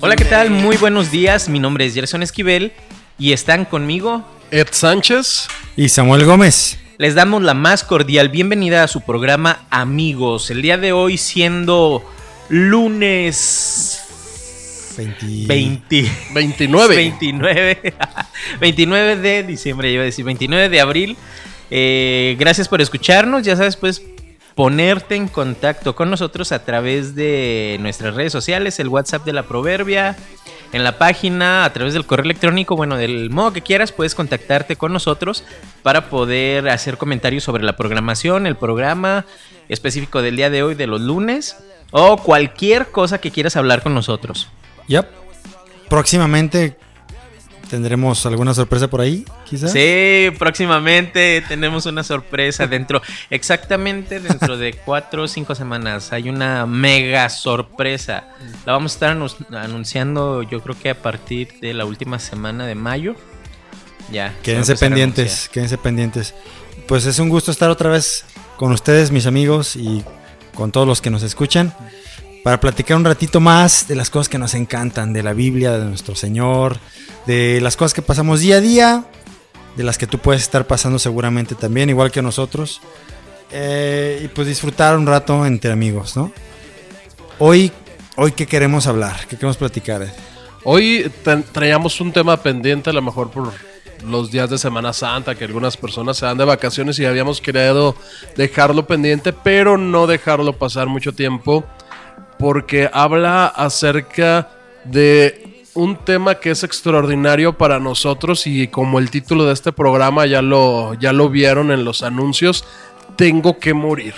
Hola, ¿qué tal? Muy buenos días. Mi nombre es Gerson Esquivel y están conmigo Ed Sánchez y Samuel Gómez. Les damos la más cordial bienvenida a su programa Amigos. El día de hoy siendo lunes 20... 29. 29. 29 de diciembre, iba a decir 29 de abril. Eh, gracias por escucharnos. Ya sabes, pues ponerte en contacto con nosotros a través de nuestras redes sociales, el WhatsApp de la Proverbia, en la página, a través del correo electrónico, bueno, del modo que quieras, puedes contactarte con nosotros para poder hacer comentarios sobre la programación, el programa específico del día de hoy, de los lunes, o cualquier cosa que quieras hablar con nosotros. Yep. Próximamente ¿Tendremos alguna sorpresa por ahí, quizás? Sí, próximamente tenemos una sorpresa dentro, exactamente dentro de cuatro o cinco semanas. Hay una mega sorpresa. La vamos a estar anunciando yo creo que a partir de la última semana de mayo. Ya. Quédense pendientes, quédense pendientes. Pues es un gusto estar otra vez con ustedes, mis amigos, y con todos los que nos escuchan para platicar un ratito más de las cosas que nos encantan, de la Biblia, de nuestro Señor, de las cosas que pasamos día a día, de las que tú puedes estar pasando seguramente también, igual que nosotros. Eh, y pues disfrutar un rato entre amigos, ¿no? Hoy, hoy ¿qué queremos hablar? ¿Qué queremos platicar? Hoy traíamos un tema pendiente, a lo mejor por los días de Semana Santa, que algunas personas se dan de vacaciones y habíamos querido dejarlo pendiente, pero no dejarlo pasar mucho tiempo porque habla acerca de un tema que es extraordinario para nosotros y como el título de este programa ya lo, ya lo vieron en los anuncios, tengo que morir.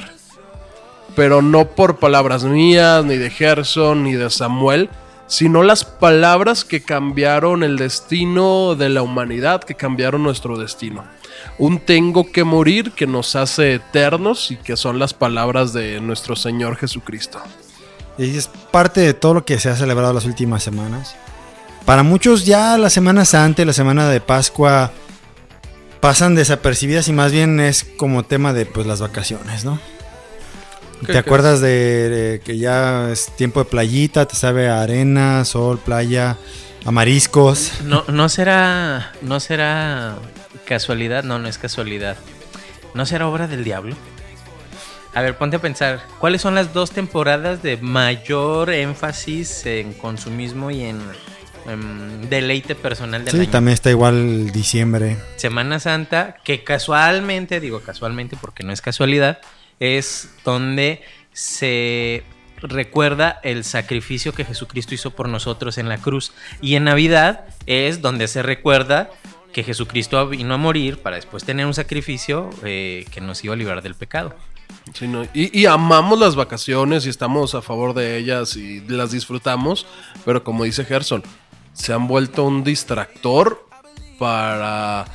Pero no por palabras mías, ni de Gerson, ni de Samuel, sino las palabras que cambiaron el destino de la humanidad, que cambiaron nuestro destino. Un tengo que morir que nos hace eternos y que son las palabras de nuestro Señor Jesucristo. Y es parte de todo lo que se ha celebrado las últimas semanas. Para muchos ya la Semana Santa y la Semana de Pascua pasan desapercibidas y más bien es como tema de pues las vacaciones, ¿no? ¿Te acuerdas de, que ya es tiempo de playita, te sabe arena, sol, playa, a mariscos? No, no será, no será casualidad, no, no es casualidad. ¿No será obra del diablo? A ver, ponte a pensar, ¿cuáles son las dos temporadas de mayor énfasis en consumismo y en, deleite personal del sí, también está igual diciembre. Semana Santa, que casualmente, digo casualmente porque no es casualidad, es donde se recuerda el sacrificio que Jesucristo hizo por nosotros en la cruz. Y en Navidad es donde se recuerda que Jesucristo vino a morir para después tener un sacrificio eh, que nos iba a librar del pecado y, amamos las vacaciones y estamos a favor de ellas y las disfrutamos, pero como dice Gerson, se han vuelto un distractor para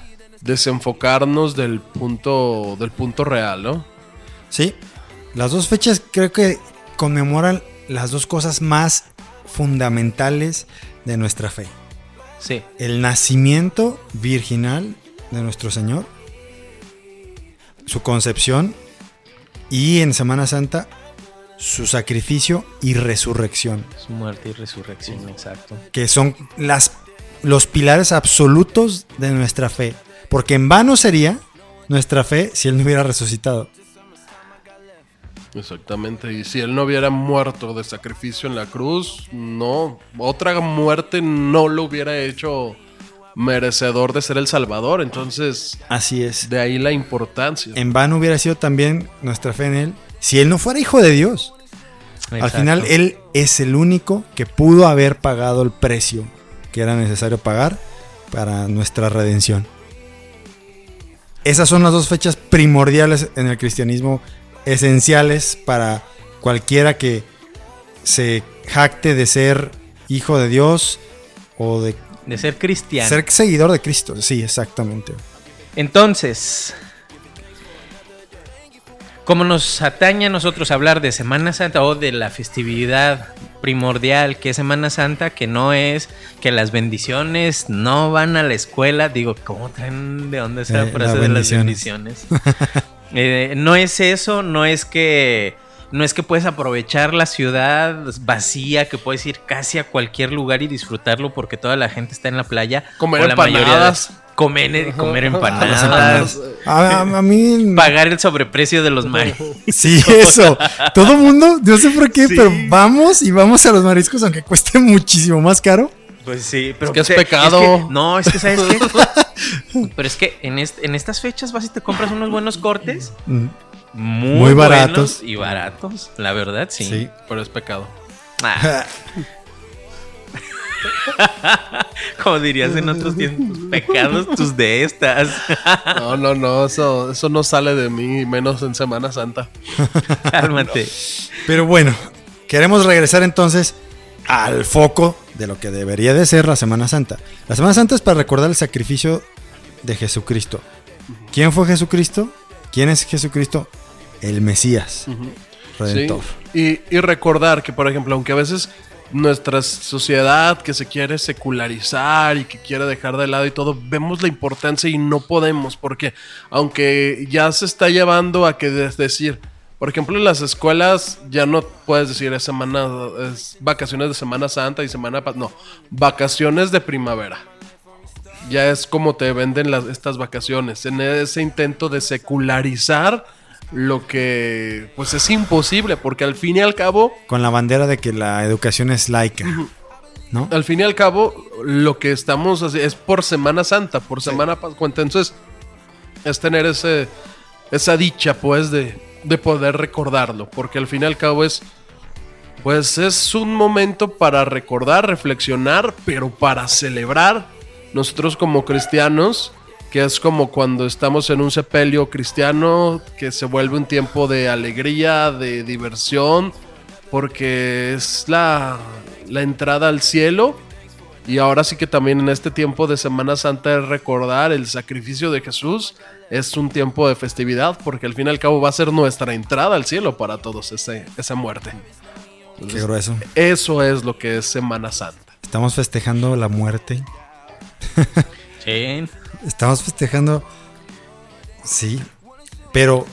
desenfocarnos del punto, del punto real, ¿no? Sí, las dos fechas creo que conmemoran las dos cosas más fundamentales de nuestra fe. Sí. El nacimiento virginal de nuestro Señor, su concepción y en Semana Santa, su sacrificio y resurrección. Su muerte y resurrección, exacto. Que son las, los pilares absolutos de nuestra fe. Porque en vano sería nuestra fe si Él no hubiera resucitado. Exactamente, y si Él no hubiera muerto de sacrificio en la cruz, no, otra muerte no lo hubiera hecho merecedor de ser el Salvador. Entonces, así es. De ahí la importancia. En vano hubiera sido también nuestra fe en Él si Él no fuera hijo de Dios. Al final, Él es el único que pudo haber pagado el precio que era necesario pagar para nuestra redención. Esas son las dos fechas primordiales en el cristianismo, esenciales para cualquiera que se jacte de ser hijo de Dios o de De ser cristiano. ser seguidor de Cristo. Sí, exactamente. Entonces, como nos atañe a nosotros hablar de Semana Santa o de la festividad primordial que es Semana Santa, que no es que las bendiciones no van a la escuela, digo, ¿cómo traen de dónde esa Eh, frase las de las bendiciones. bendiciones? Eh, no es eso, no es que no es que puedes aprovechar la ciudad vacía, que puedes ir casi a cualquier lugar y disfrutarlo porque toda la gente está en la playa. Comer o la mayoría de- empanadas. comer, comer Las empanadas. empanadas. A, a- a mí. pagar el sobreprecio de los mares. Sí, eso. Todo mundo, no sé por qué, Sí. pero vamos y vamos a los mariscos, aunque cueste muchísimo más caro. Pues sí, pero que es pecado. que- no, es que sabes qué. pero es que en, est- en estas fechas vas y te compras unos buenos cortes. Mm, Muy, Muy baratos. buenos Y baratos, la verdad, sí. Sí. Pero es pecado. Ah, como dirías en otros tiempos, pecados tus de estas. No, no, no, eso, eso no sale de mí, menos en Semana Santa. Cálmate. Pero bueno, queremos regresar entonces al foco de lo que debería de ser la Semana Santa. La Semana Santa es para recordar el sacrificio de Jesucristo. ¿Quién fue Jesucristo? ¿Quién es Jesucristo? El Mesías, Redentor. Sí, Y, y recordar que, por ejemplo, aunque a veces nuestra sociedad que se quiere secularizar y que quiere dejar de lado y todo, vemos la importancia y no podemos, porque aunque ya se está llevando a que es decir, por ejemplo, en las escuelas ya no puedes decir es semana, es vacaciones de Semana Santa y Semana no, vacaciones de primavera. Ya es como te venden las, estas vacaciones, en ese intento de secularizar lo que pues es imposible, porque al fin y al cabo, Con la bandera de que la educación es laica. ¿No? al fin y al cabo, lo que estamos haci- es por Semana Santa, por Semana Pascua. Entonces, es tener ese, esa dicha, pues, de, de poder recordarlo, porque al fin y al cabo es, pues, es un momento para recordar, reflexionar, pero para celebrar. Nosotros como cristianos, que es como cuando estamos en un sepelio cristiano, que se vuelve un tiempo de alegría, de diversión, porque es la, la entrada al cielo. Y ahora sí que también en este tiempo de Semana Santa es recordar el sacrificio de Jesús. Es un tiempo de festividad porque al fin y al cabo va a ser nuestra entrada al cielo para todos ese, esa muerte. Qué grueso. Eso es lo que es Semana Santa. Estamos festejando la muerte. Estamos festejando. Sí. Pero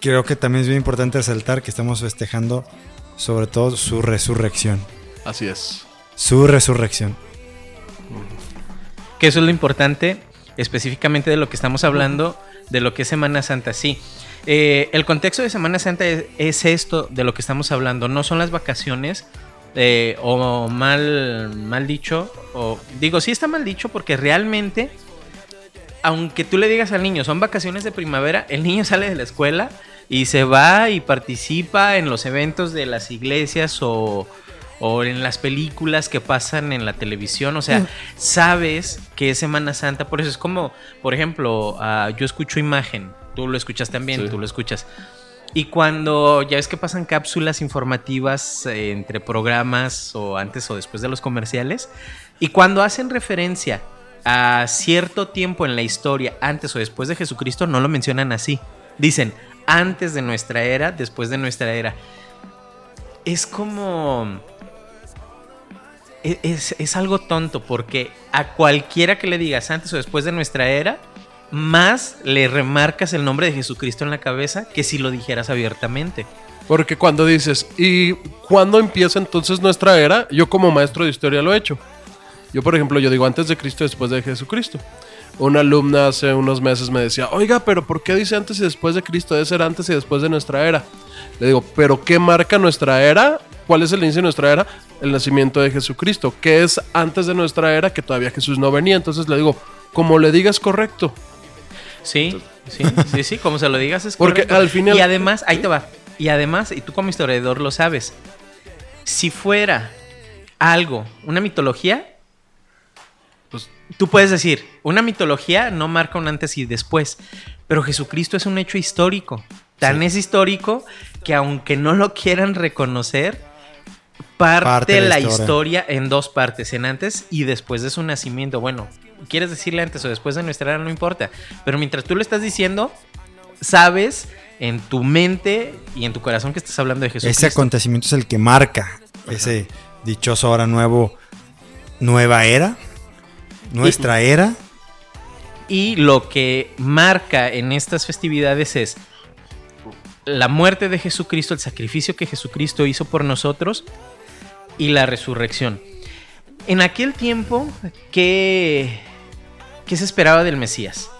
creo que también es bien importante resaltar que estamos festejando sobre todo su resurrección. Así es. Su resurrección. Que eso es lo importante, específicamente de lo que estamos hablando, de lo que es Semana Santa, sí. Eh, el contexto de Semana Santa es, es esto de lo que estamos hablando, no son las vacaciones, eh, o mal, mal dicho, o digo, sí está mal dicho porque realmente, aunque tú le digas al niño, son vacaciones de primavera, el niño sale de la escuela y se va y participa en los eventos de las iglesias o, o en las películas que pasan en la televisión. O sea, sabes que es Semana Santa. Por eso es como, por ejemplo, ah, yo escucho imagen. Tú lo escuchas también, Sí. tú lo escuchas. Y cuando ya ves que pasan cápsulas informativas eh, entre programas o antes o después de los comerciales, y cuando hacen referencia a cierto tiempo en la historia, antes o después de Jesucristo, no lo mencionan así. Dicen antes de nuestra era, después de nuestra era. Es como... e- Es, es algo tonto porque a cualquiera que le digas antes o después de nuestra era, más le remarcas el nombre de Jesucristo en la cabeza que si lo dijeras abiertamente. Porque cuando dices, ¿y cuándo empieza entonces nuestra era? Yo como maestro de historia lo he hecho. Yo, por ejemplo, yo digo antes de Cristo, después de Jesucristo. Una alumna hace unos meses me decía, oiga, pero ¿por qué dice antes y después de Cristo? Debe ser antes y después de nuestra era. Le digo, ¿pero qué marca nuestra era? ¿Cuál es el inicio de nuestra era? El nacimiento de Jesucristo. ¿Qué es antes de nuestra era? Que todavía Jesús no venía. Entonces le digo, como le digas correcto. Sí, sí, sí, sí, como se lo digas es Porque correcto. al final- Y además, ahí te va. Y además, y tú como historiador lo sabes, si fuera algo, una mitología, Pues tú puedes decir, una mitología no marca un antes y después, pero Jesucristo es un hecho histórico. Tan es histórico que aunque no lo quieran reconocer, parte, Parte de la la historia. historia. en dos partes, en antes y después de su nacimiento. Bueno, quieres decirle antes o después de nuestra era, no importa. Pero mientras tú lo estás diciendo, sabes en tu mente y en tu corazón que estás hablando de Ese Jesucristo. acontecimiento es el que marca ese dichoso ahora nuevo, nueva era, nuestra era. Y lo que marca en estas festividades es la muerte de Jesucristo, el sacrificio que Jesucristo hizo por nosotros y la resurrección. En aquel tiempo, ¿qué, qué se esperaba del Mesías?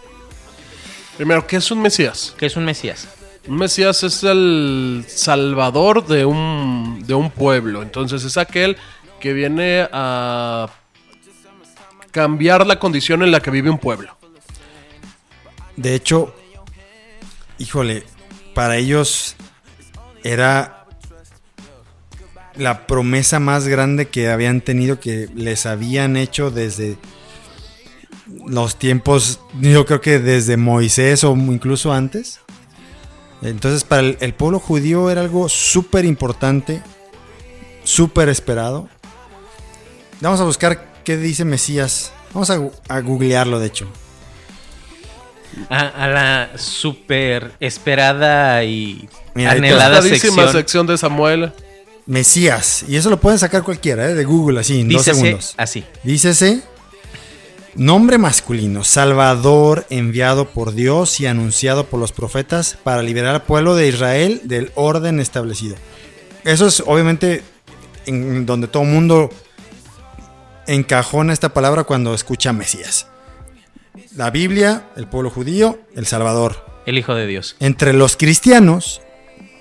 Primero, ¿qué es un Mesías? ¿Qué es un Mesías? Un Mesías es el salvador de un, de un pueblo. Entonces es aquel que viene a cambiar la condición en la que vive un pueblo. De hecho, híjole, para ellos era la promesa más grande que habían tenido, que les habían hecho desde los tiempos, yo creo que desde Moisés o incluso antes. Entonces para el, el pueblo judío era algo súper importante, súper esperado. Vamos a buscar qué dice Mesías. Vamos a, a googlearlo, de hecho. A, a la super esperada y Mira, anhelada sección. sección de Samuel. Mesías. Y eso lo pueden sacar cualquiera, ¿eh? de Google, así, en dos segundos. así. Dícese, nombre masculino, Salvador enviado por Dios y anunciado por los profetas para liberar al pueblo de Israel del orden establecido. Eso es obviamente en donde todo el mundo encajona esta palabra cuando escucha Mesías. La Biblia, el pueblo judío, el Salvador. El Hijo de Dios. Entre los cristianos,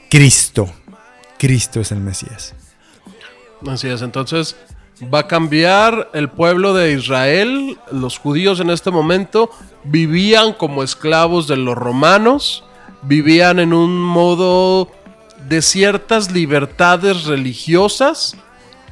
Cristo. Cristo es el Mesías. Así es, entonces va a cambiar el pueblo de Israel. Los judíos en este momento vivían como esclavos de los romanos, vivían en un modo de ciertas libertades religiosas,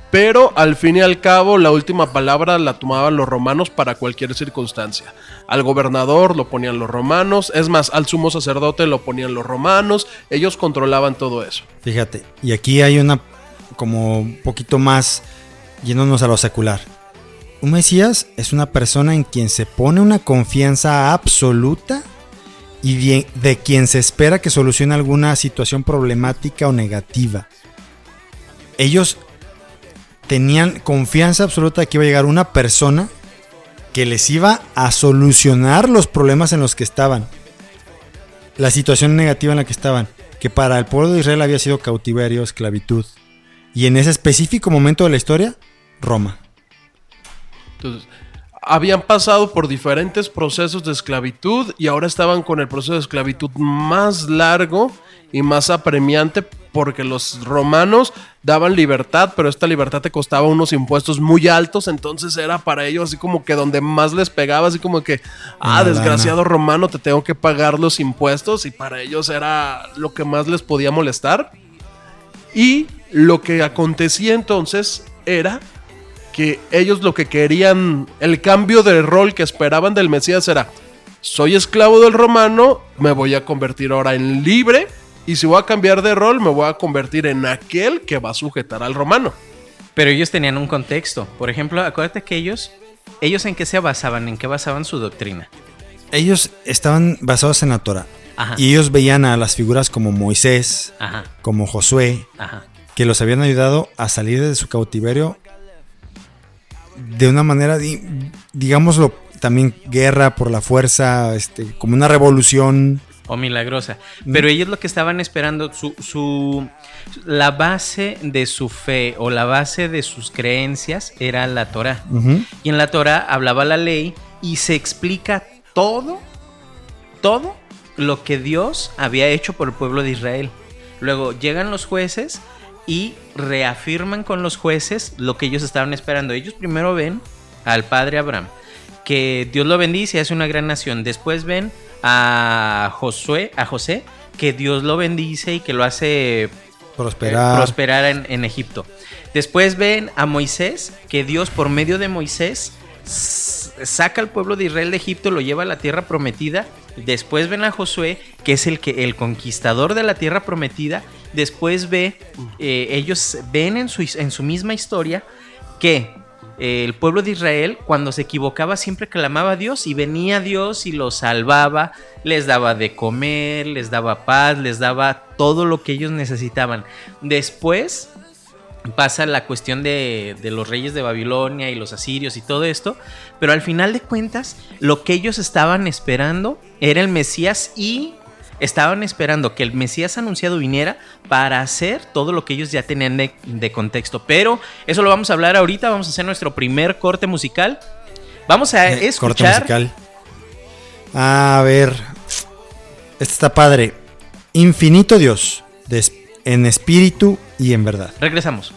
pero al fin y al cabo la última palabra la tomaban los romanos para cualquier circunstancia. Al gobernador lo ponían los romanos, es más, al sumo sacerdote lo ponían los romanos, ellos controlaban todo eso. Fíjate, y aquí hay una como un poquito más yéndonos a lo secular. Un Mesías es una persona en quien se pone una confianza absoluta y de quien se espera que solucione alguna situación problemática o negativa. Ellos tenían confianza absoluta de que iba a llegar una persona que les iba a solucionar los problemas en los que estaban. La situación negativa en la que estaban. Que para el pueblo de Israel había sido cautiverio, esclavitud. Y en ese específico momento de la historia, Roma. Entonces, habían pasado por diferentes procesos de esclavitud y ahora estaban con el proceso de esclavitud más largo y más apremiante porque los romanos daban libertad, pero esta libertad te costaba unos impuestos muy altos, entonces era para ellos así como que donde más les pegaba, así como que, ah, desgraciado romano, te tengo que pagar los impuestos y para ellos era lo que más les podía molestar. Y lo que acontecía entonces era que ellos lo que querían, el cambio de rol que esperaban del Mesías era, soy esclavo del romano, me voy a convertir ahora en libre, y si voy a cambiar de rol, me voy a convertir en aquel que va a sujetar al romano. Pero ellos tenían un contexto. Por ejemplo, acuérdate que ellos, ellos en qué se basaban, en qué basaban su doctrina. Ellos estaban basados en la Torah. Ajá. Y ellos veían a las figuras como Moisés, Ajá, como Josué, ajá. que los habían ayudado a salir de su cautiverio de una manera, di- digámoslo, también guerra por la fuerza, este, como una revolución. O milagrosa. Pero ellos lo que estaban esperando, su, su, la base de su fe o la base de sus creencias era la Torah. Y en la Torah hablaba la ley y se explica todo, todo lo que Dios había hecho por el pueblo de Israel. Luego llegan los jueces y reafirman con los jueces lo que ellos estaban esperando. Ellos primero ven al padre Abraham, que Dios lo bendice y hace una gran nación. Después ven a Josué, a José, que Dios lo bendice y que lo hace Prosperar. eh, prosperar en, en Egipto. Después ven a Moisés, que Dios por medio de Moisés saca al pueblo de Israel de Egipto, lo lleva a la tierra prometida Después ven a Josué, que es el, que, el conquistador de la tierra prometida. Después ve, eh, ellos ven en su, en su misma historia que eh, el pueblo de Israel, cuando se equivocaba, siempre clamaba a Dios y venía Dios y los salvaba, les daba de comer, les daba paz, les daba todo lo que ellos necesitaban. Después pasa la cuestión de, de, los reyes de Babilonia y los asirios y todo esto, pero al final de cuentas lo que ellos estaban esperando era el Mesías y estaban esperando que el Mesías anunciado viniera para hacer todo lo que ellos ya tenían de, de contexto, pero eso lo vamos a hablar ahorita, vamos a hacer nuestro primer corte musical, vamos a Eh, corte escuchar... musical. A ver. Este está padre. Infinito Dios. en espíritu y en verdad. Regresamos.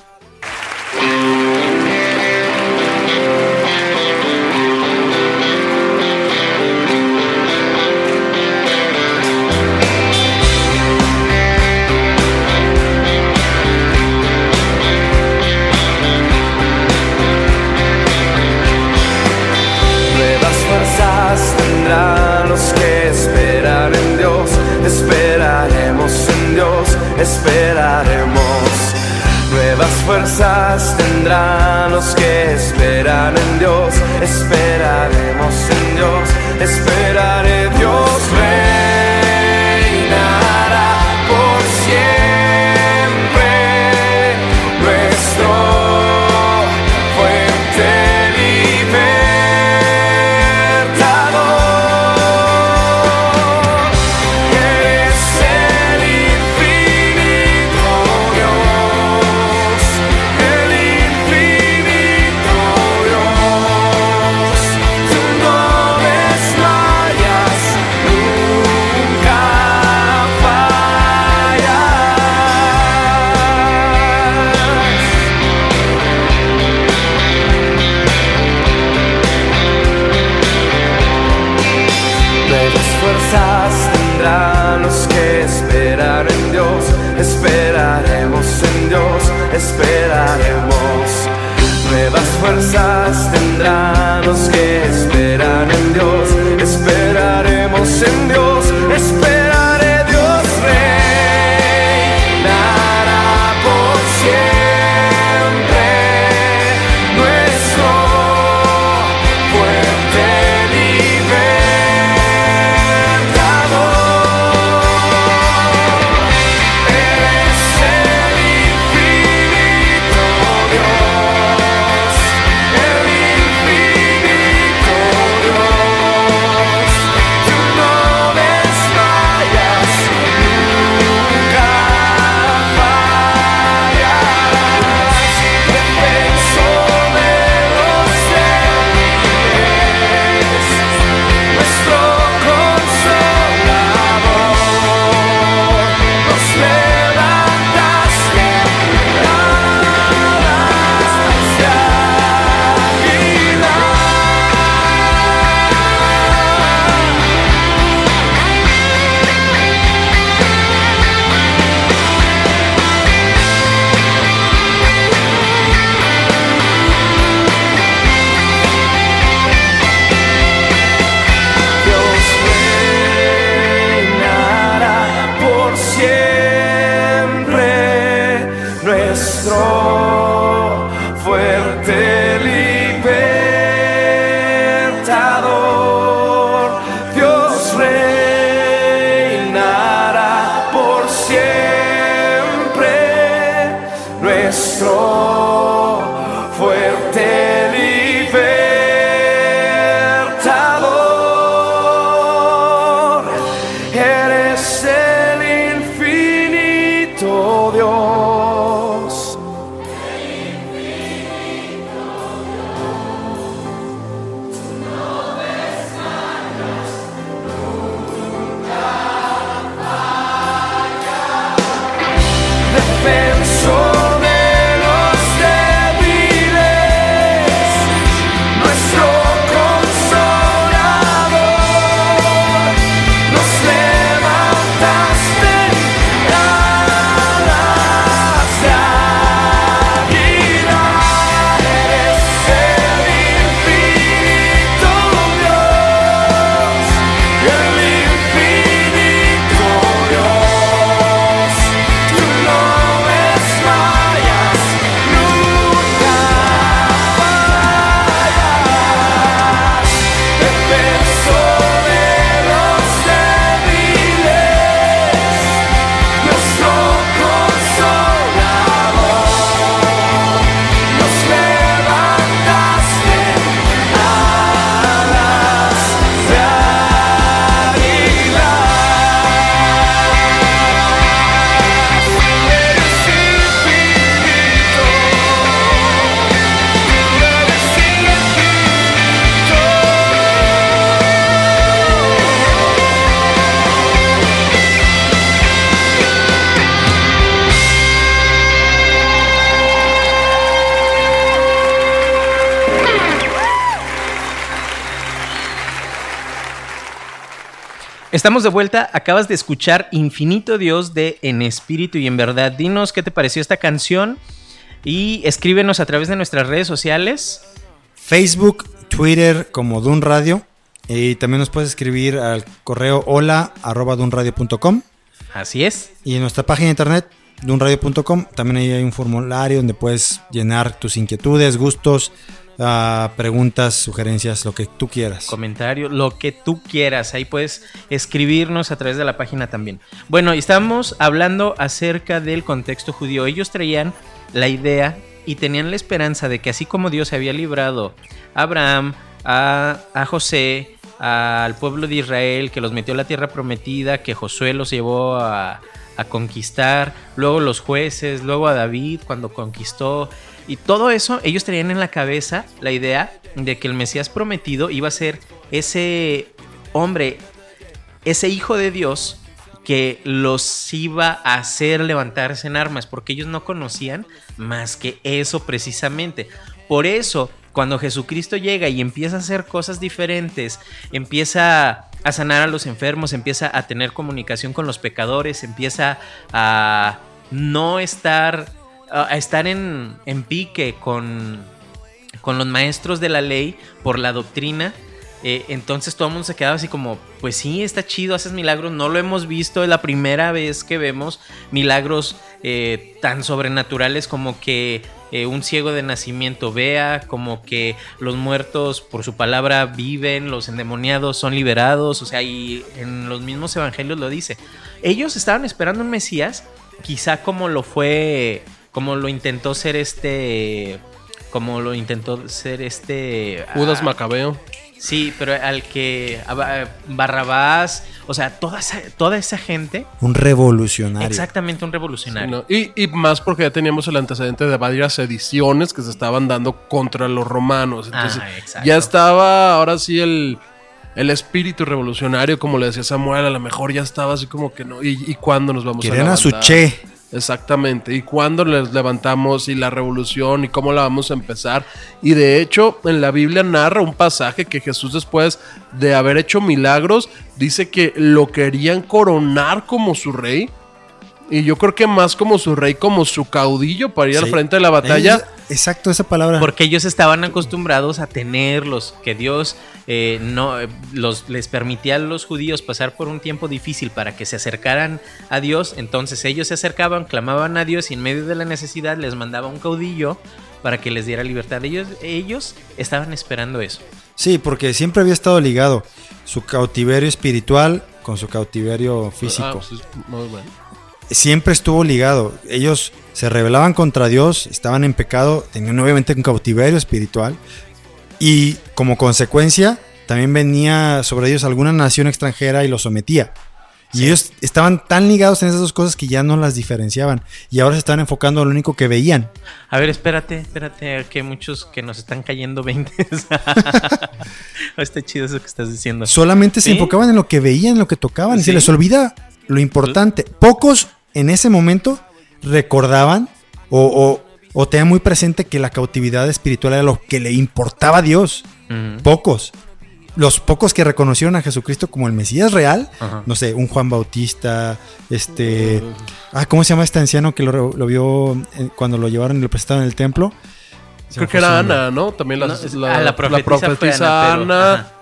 Esperaremos. Nuevas fuerzas tendrán los que esperan en Dios. Esperaremos en Dios, esperaré Dios Defensor Estamos de vuelta, acabas de escuchar Infinito Dios de En Espíritu y en Verdad. Dinos qué te pareció esta canción y escríbenos a través de nuestras redes sociales. Facebook, Twitter como Dun Radio. Y también nos puedes escribir al correo hola arroba dunradio.com. Así es. Y en nuestra página de internet, dunradio.com, también ahí hay un formulario donde puedes llenar tus inquietudes, gustos, ah, preguntas, sugerencias, lo que tú quieras. Comentario, lo que tú quieras. Ahí puedes escribirnos a través de la página también. Bueno, estamos hablando acerca del contexto judío. Ellos traían la idea y tenían la esperanza de que así como Dios había librado a Abraham, a, José, al pueblo de Israel, que los metió a la tierra prometida, que Josué los llevó a conquistar, luego los jueces, luego a David cuando conquistó. Y todo eso, ellos tenían en la cabeza la idea de que el Mesías prometido iba a ser ese hombre, ese hijo de Dios que los iba a hacer levantarse en armas, porque ellos no conocían más que eso precisamente. Por eso, cuando Jesucristo llega y empieza a hacer cosas diferentes, empieza a sanar a los enfermos, empieza a tener comunicación con los pecadores, empieza a no estar, a estar en, en pique con, con los maestros de la ley por la doctrina. Eh, entonces todo el mundo se quedaba así como, pues sí, está chido, haces milagros, no lo hemos visto, es la primera vez que vemos milagros eh, tan sobrenaturales como que eh, un ciego de nacimiento vea, como que los muertos por su palabra viven, los endemoniados son liberados, o sea, y en los mismos evangelios lo dice. Ellos estaban esperando un Mesías, quizá como lo fue, como lo intentó ser este, como lo intentó ser este... Judas ah, Macabeo. Sí, pero al que a Barrabás, o sea, toda esa, toda esa gente, Un revolucionario. exactamente un revolucionario. Sí, ¿no? y, y más porque ya teníamos el antecedente de varias ediciones que se estaban dando contra los romanos. Entonces, Ah, exacto. ya estaba ahora sí el, el espíritu revolucionario, como le decía Samuel, a lo mejor ya estaba así como que no. ¿Y, y cuándo nos vamos Querían a a su levantar? che. Exactamente. ¿Y cuándo les levantamos y la revolución y cómo la vamos a empezar? Y de hecho, en la Biblia narra un pasaje que Jesús después de haber hecho milagros, dice que lo querían coronar como su rey. Y yo creo que más como su rey, como su caudillo para ir al frente de la batalla. Exacto, esa palabra. Porque ellos estaban acostumbrados a tenerlos, que Dios eh, no los, les permitía a los judíos pasar por un tiempo difícil para que se acercaran a Dios. Entonces ellos se acercaban, clamaban a Dios y en medio de la necesidad les mandaba un caudillo para que les diera libertad. Ellos, ellos estaban esperando eso. Sí, porque siempre había estado ligado su cautiverio espiritual con su cautiverio físico. Ah, pues, muy bueno. Siempre estuvo ligado. Ellos se rebelaban contra Dios, estaban en pecado, tenían obviamente un cautiverio espiritual y como consecuencia también venía sobre ellos alguna nación extranjera y los sometía. Y ellos estaban tan ligados en esas dos cosas que ya no las diferenciaban. Y ahora se estaban enfocando a lo único que veían. A ver, espérate, espérate, que hay muchos que nos están cayendo 20. Está chido eso que estás diciendo. Solamente se enfocaban en lo que veían, en lo que tocaban. Y se les olvida lo importante. Pocos en ese momento recordaban o, o, o tenían muy presente que la cautividad espiritual era lo que le importaba a Dios. Pocos. Los pocos que reconocieron a Jesucristo como el Mesías real, Ajá. no sé, un Juan Bautista, este... Ah, ¿cómo se llama este anciano que lo, lo vio cuando lo llevaron y lo presentaron en el templo? Creo que era. Ana, ¿no? También la, No, la- ah, la la profetisa Ana, pero- Ana. ajá.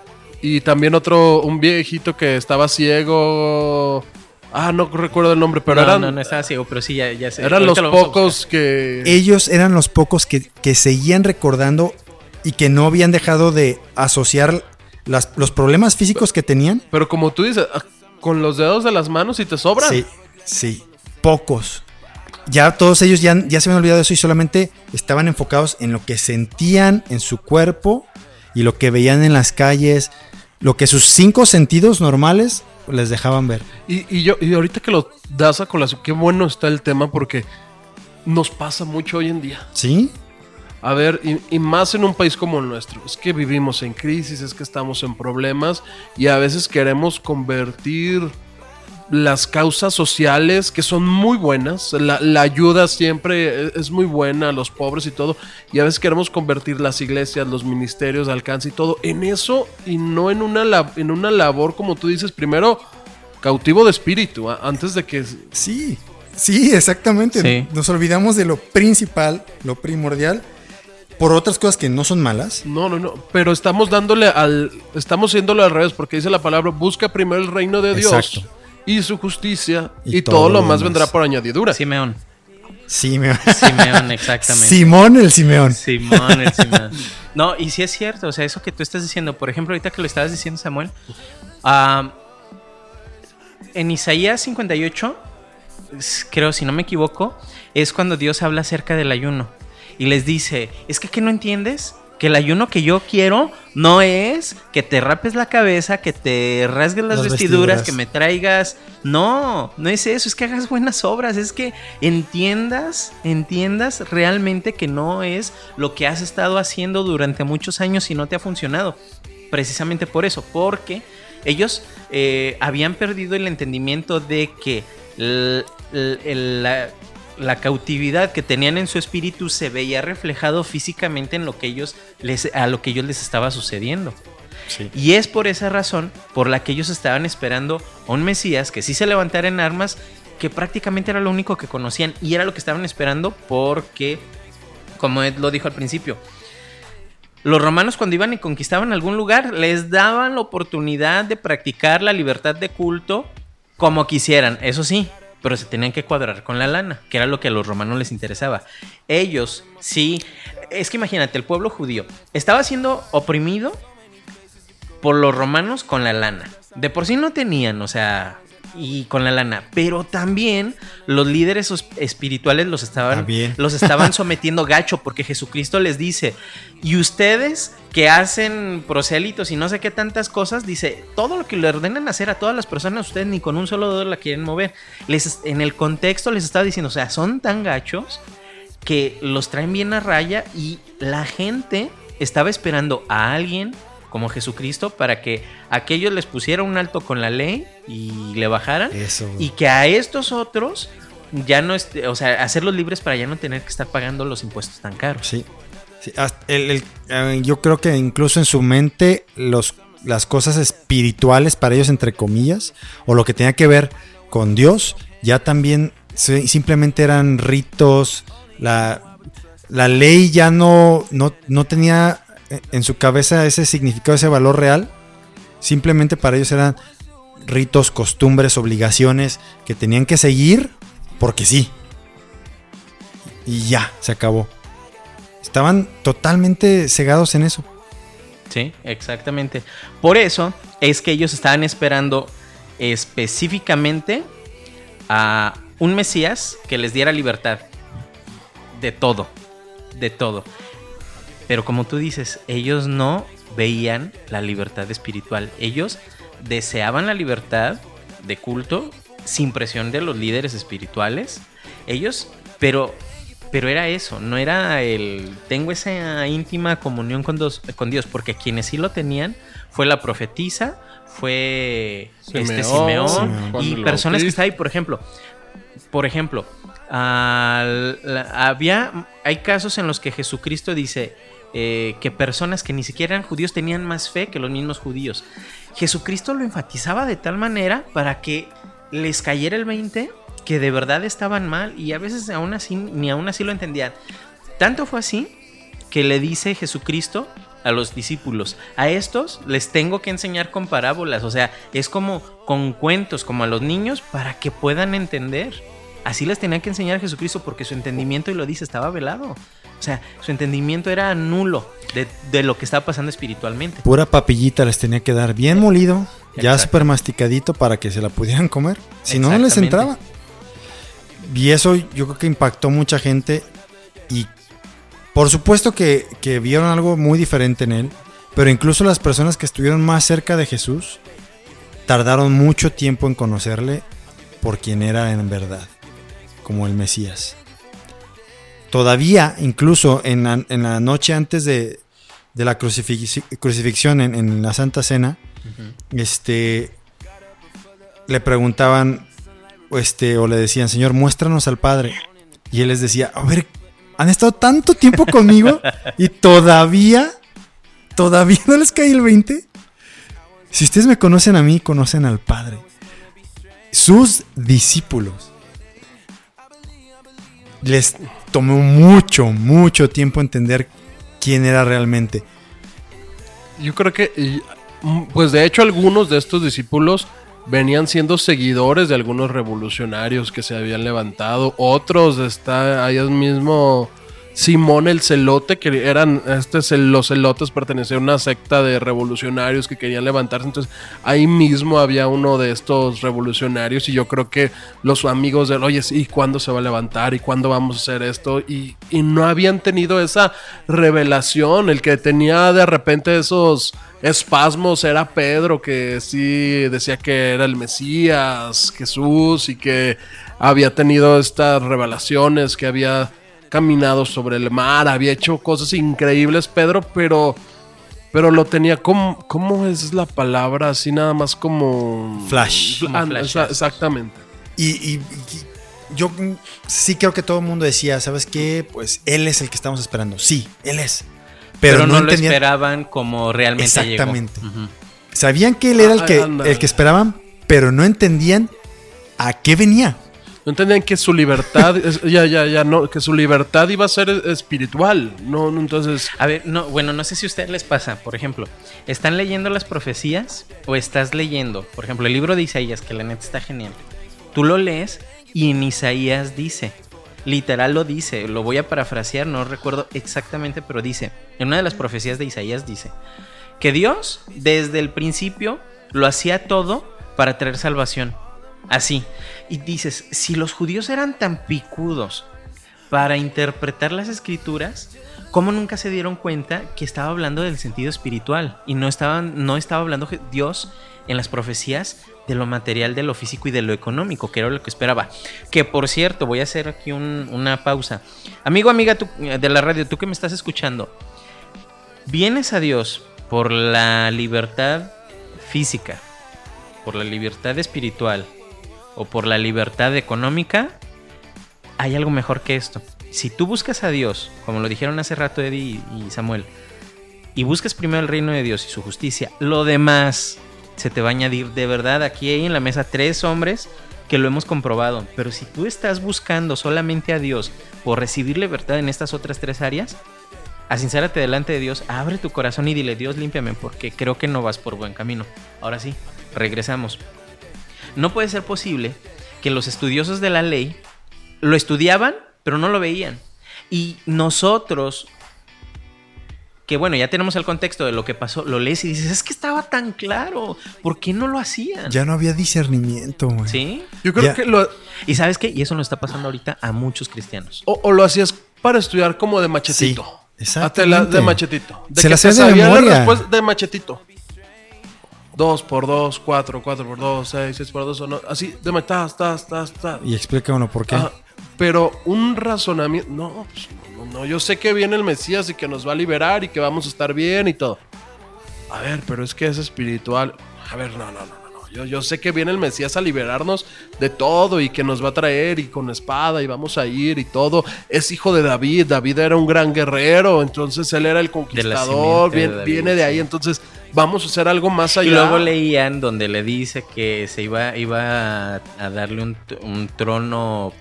Y también otro, un viejito que estaba ciego. Ah, no recuerdo el nombre, pero no, eran, no, no estaba ciego, pero sí, ya, ya sé. eran los lo pocos que... ellos eran los pocos que, que seguían recordando y que no habían dejado de asociar las- los problemas físicos que tenían. Pero como tú dices, ah, con los dedos de las manos y te sobran. Sí, sí, pocos. Ya todos ellos ya, ya se habían olvidado de eso y solamente estaban enfocados en lo que sentían en su cuerpo y lo que veían en las calles, lo que sus cinco sentidos normales les dejaban ver. Y, y yo, y ahorita que lo das a colación, qué bueno está el tema porque nos pasa mucho hoy en día. ¿Sí? A ver, y, y más en un país como el nuestro. Es que vivimos en crisis, es que estamos en problemas y a veces queremos convertir las causas sociales que son muy buenas, la, la ayuda siempre e- es muy buena a los pobres y todo, y a veces queremos convertir las iglesias, los ministerios de alcance y todo en eso y no en una, lab- en una labor como tú dices, primero cautivo de espíritu, antes de que... Sí, sí, exactamente. Sí. Nos olvidamos de lo principal, lo primordial, por otras cosas que no son malas. No, no, no, pero estamos dándole al... Estamos haciéndolo al revés, porque dice la palabra, busca primero el reino de Dios Exacto. Y su justicia, y, Y todo, todo lo más vendrá por añadidura. Simeón. Sí, me... Simeón, exactamente. Simón el Simeón. Simón, el Simeón. No, y sí es cierto, o sea, eso que tú estás diciendo, por ejemplo, ahorita que lo estabas diciendo, Samuel, en Isaías 58, s- creo, si no me equivoco, es cuando Dios habla acerca del ayuno y les dice, es que ¿qué no entiendes? Que el ayuno que yo quiero no es que te rapes la cabeza, que te rasgues las, Las vestiduras, vestiduras. que me traigas. No, no es eso, es que hagas buenas obras, es que entiendas, entiendas realmente que no es lo que has estado haciendo durante muchos años y no te ha funcionado. Precisamente por eso, porque ellos eh, habían perdido el entendimiento de que el- la, la cautividad que tenían en su espíritu se veía reflejado físicamente en lo que ellos les, a lo que ellos les estaba sucediendo. Y es por esa razón por la que ellos estaban esperando a un Mesías que sí se levantara en armas, que prácticamente era lo único que conocían y era lo que estaban esperando porque, como Ed lo dijo al principio, los romanos cuando iban y conquistaban algún lugar les daban la oportunidad de practicar la libertad de culto como quisieran, eso sí, pero se tenían que cuadrar con la lana, que era lo que a los romanos les interesaba. Ellos sí, es que imagínate, el pueblo judío estaba siendo oprimido por los romanos con la lana. De por sí no tenían, o sea, y con la lana, pero también los líderes espirituales los estaban También. los estaban sometiendo gacho porque Jesucristo les dice, "Y ustedes que hacen prosélitos y no sé qué tantas cosas, dice, todo lo que le ordenan hacer a todas las personas, ustedes ni con un solo dedo la quieren mover." Les en el contexto les estaba diciendo, o sea, son tan gachos que los traen bien a raya y la gente estaba esperando a alguien como Jesucristo para que aquellos les pusiera un alto con la ley y le bajaran Eso. y que a estos otros ya no o sea, hacerlos libres para ya no tener que estar pagando los impuestos tan caros. Sí. Sí, hasta el- el- eh, yo creo que incluso en su mente los, las cosas espirituales para ellos, entre comillas, o lo que tenía que ver con Dios, ya también simplemente eran ritos. La, la ley ya no, no, no tenía en su cabeza ese significado, ese valor real. Simplemente para ellos eran ritos, costumbres, obligaciones que tenían que seguir porque sí. Y ya, se acabó. Estaban totalmente cegados en eso. Sí, exactamente. Por eso es que ellos estaban esperando específicamente a un Mesías que les diera libertad de todo, de todo. Pero como tú dices, ellos no veían la libertad espiritual. Ellos deseaban la libertad de culto sin presión de los líderes espirituales. Ellos, pero pero era eso, no era el tengo esa íntima comunión con Dios, con Dios porque quienes sí lo tenían fue la profetisa, fue este Simeón, y personas que está ahí, por ejemplo, por ejemplo, al- la- había hay casos en los que Jesucristo dice eh, que personas que ni siquiera eran judíos tenían más fe que los mismos judíos. Jesucristo lo enfatizaba de tal manera para que les cayera el 20 que de verdad estaban mal y a veces aún así ni aún así lo entendían. Tanto fue así que le dice Jesucristo a los discípulos, a estos les tengo que enseñar con parábolas, o sea, es como con cuentos, como a los niños, para que puedan entender. Así les tenía que enseñar Jesucristo porque su entendimiento, y lo dice, estaba velado. O sea, su entendimiento era nulo de, de lo que estaba pasando espiritualmente. Pura papillita les tenía que dar bien molido, ya súper masticadito para que se la pudieran comer. Si no, no les entraba. Y eso yo creo que impactó mucha gente. Y por supuesto que, que vieron algo muy diferente en él. Pero incluso las personas que estuvieron más cerca de Jesús tardaron mucho tiempo en conocerle por quien era en verdad, como el Mesías. Todavía, incluso en la, en la noche antes de, de la crucifix- crucifixión en, en la Santa Cena, este, le preguntaban, este, o le decían, Señor, muéstranos al Padre. Y él les decía, a ver, han estado tanto tiempo conmigo y todavía, todavía no les cae el 20. Si ustedes me conocen a mí, conocen al Padre. sus discípulos. Les tomó mucho, mucho tiempo entender quién era realmente. Yo creo que, mm, pues de hecho algunos de estos discípulos venían siendo seguidores de algunos revolucionarios que se habían levantado. Otros está ahí mismo Simón el Celote, que eran, este, los celotes pertenecían a una secta de revolucionarios que querían levantarse. Entonces ahí mismo había uno de estos revolucionarios y yo creo que los amigos de oye, ¿y cuándo se va a levantar? ¿Y cuándo vamos a hacer esto? Y, y no habían tenido esa revelación. El que tenía de repente esos espasmos era Pedro, que sí decía que era el Mesías, Jesús, y que había tenido estas revelaciones, que había caminado sobre el mar, había hecho cosas increíbles, Pedro, pero, pero lo tenía como, ¿cómo es la palabra? Así nada más como... Flash. Como Ah, exactamente. Y, y- y yo sí creo que todo el mundo decía, ¿sabes qué? Pues él es el que estamos esperando. Sí, él es. Pero, Pero, no, no, lo entendían. esperaban como realmente Exactamente. llegó. Sabían que él era el Ah, que, el que esperaban, pero no entendían a qué venía. No entendían que su libertad, es- ya, ya, ya, no, que su libertad iba a ser espiritual, no, no, entonces... A ver, no, bueno, no sé si a ustedes les pasa, por ejemplo, ¿están leyendo las profecías o estás leyendo, por ejemplo, el libro de Isaías, que la neta está genial? Tú lo lees y en Isaías dice, literal lo dice, lo voy a parafrasear, no recuerdo exactamente, pero dice, en una de las profecías de Isaías dice, que Dios desde el principio lo hacía todo para traer salvación. Así. Y dices, si los judíos eran tan picudos para interpretar las escrituras, ¿cómo nunca se dieron cuenta que estaba hablando del sentido espiritual? Y no, estaban, no estaba hablando Dios en las profecías de lo material, de lo físico y de lo económico, que era lo que esperaba. Que por cierto, voy a hacer aquí un- una pausa. Amigo, amiga de la radio, tú que me estás escuchando, vienes a Dios por la libertad física, por la libertad espiritual o por la libertad económica, hay algo mejor que esto. Si tú buscas a Dios, como lo dijeron hace rato Eddie y Samuel, y buscas primero el reino de Dios y su justicia, lo demás se te va a añadir. De verdad, aquí hay en la mesa tres hombres que lo hemos comprobado. Pero si tú estás buscando solamente a Dios por recibir libertad en estas otras tres áreas, asincérate delante de Dios, abre tu corazón y dile, Dios, límpiame, porque creo que no vas por buen camino. Ahora sí, regresamos. No puede ser posible que los estudiosos de la ley lo estudiaban, pero no lo veían. Y nosotros, que bueno, ya tenemos el contexto de lo que pasó, lo lees y dices, es que estaba tan claro, ¿por qué no lo hacían? Ya no había discernimiento, güey. ¿Sí? Yo creo Ya. que lo, ¿Y sabes qué? Y eso nos está pasando ahorita a muchos cristianos. o, o lo hacías para estudiar como de machetito. Sí, exactamente. de machetito. De Se que la te de memoria. respuesta de machetito. 2 por 2, 4, 4 por 2, 6, 6 por 2, o no, así, de meta, tas, tas, tas. Y explica uno por qué. Ajá, pero un razonamiento, no, pues, no, no, yo sé que viene el Mesías y que nos va a liberar y que vamos a estar bien y todo. A ver, pero es que es espiritual. A ver, no, no. no. Yo, yo sé que viene el Mesías a liberarnos de todo y que nos va a traer y con espada y vamos a ir y todo. Es hijo de David. David era un gran guerrero, entonces él era el conquistador. de Viene, David, viene de ahí, sí. entonces vamos a hacer algo más allá. Y luego leían donde le dice que se iba, iba a, darle un, trono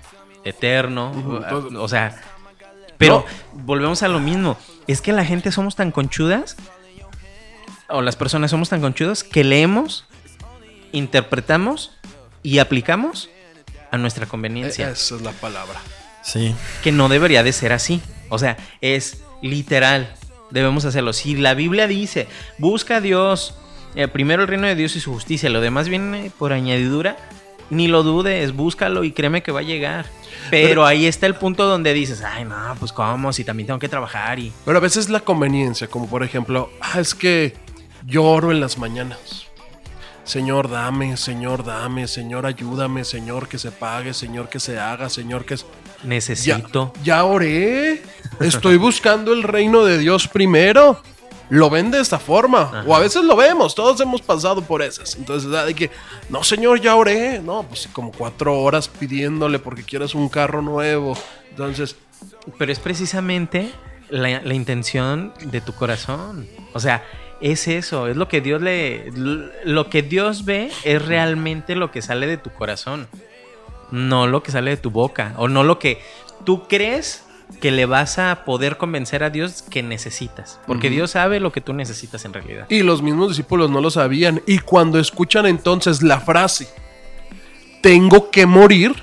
eterno. O sea, pero volvemos a lo mismo. Es que la gente somos tan conchudas, o las personas somos tan conchudas, que leemos, interpretamos y aplicamos a nuestra Eh, conveniencia. Esa es la palabra. Sí. que no debería de ser así. O sea, es literal. Debemos hacerlo. Si la Biblia dice, busca a Dios, eh, primero el reino de Dios y su justicia, lo demás viene por añadidura, ni lo dudes, búscalo y créeme que va a llegar. Pero, Pero- ahí está el punto donde dices, ay, no, pues cómo, si también tengo que trabajar y... Pero a veces la conveniencia, como por ejemplo, ah, es que lloro en las mañanas. Señor, dame, Señor, dame, Señor, ayúdame, Señor, que se pague, Señor, que se haga, Señor, que... Ya, Necesito. ya oré. Estoy buscando el reino de Dios primero. Lo ven de esta forma. Ajá. O a veces lo vemos. Todos hemos pasado por esas. Entonces, de que, no, Señor, ya oré. No, pues como cuatro horas pidiéndole porque quieres un carro nuevo. Entonces, Pero es precisamente la, la intención de tu corazón. O sea, es eso, es lo que Dios le lo que Dios ve es realmente lo que sale de tu corazón, no lo que sale de tu boca o no lo que tú crees que le vas a poder convencer a Dios que necesitas, porque. Dios sabe lo que tú necesitas en realidad. Y los mismos discípulos no lo sabían. Y cuando escuchan entonces la frase, tengo que morir,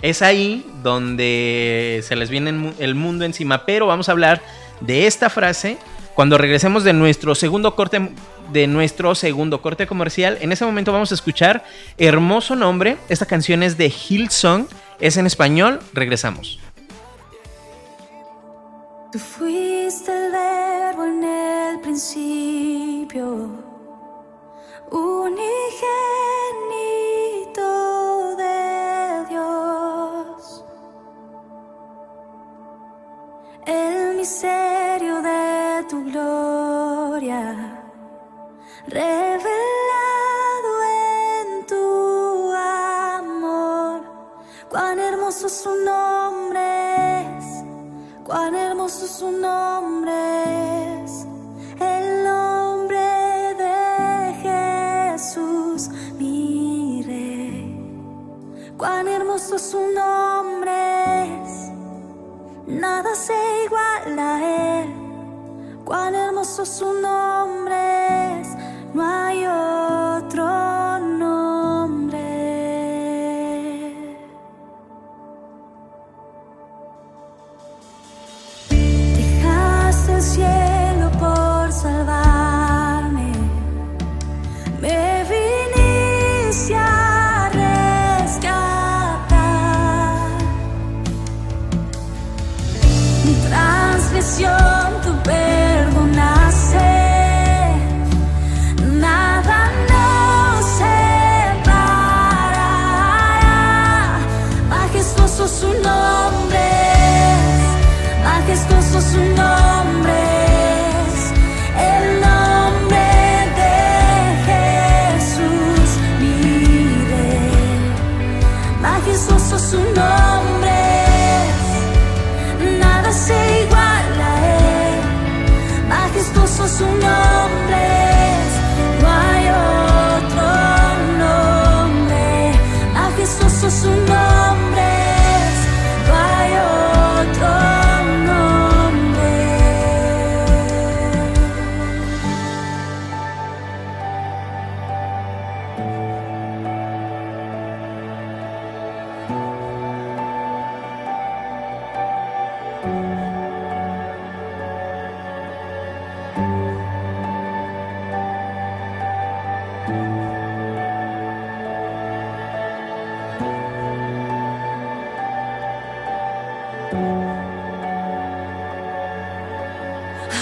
Es ahí donde se les viene el mundo encima, pero vamos a hablar de esta frase cuando regresemos de nuestro segundo corte de nuestro segundo corte comercial. En ese momento vamos a escuchar Hermoso Nombre. Esta canción es de Hillsong, es en español. Regresamos. Tú fuiste el verbo en el principio, unigénito El misterio de tu gloria, revelado en tu amor. Cuán hermoso su nombre es. Cuán hermoso su nombre su nombre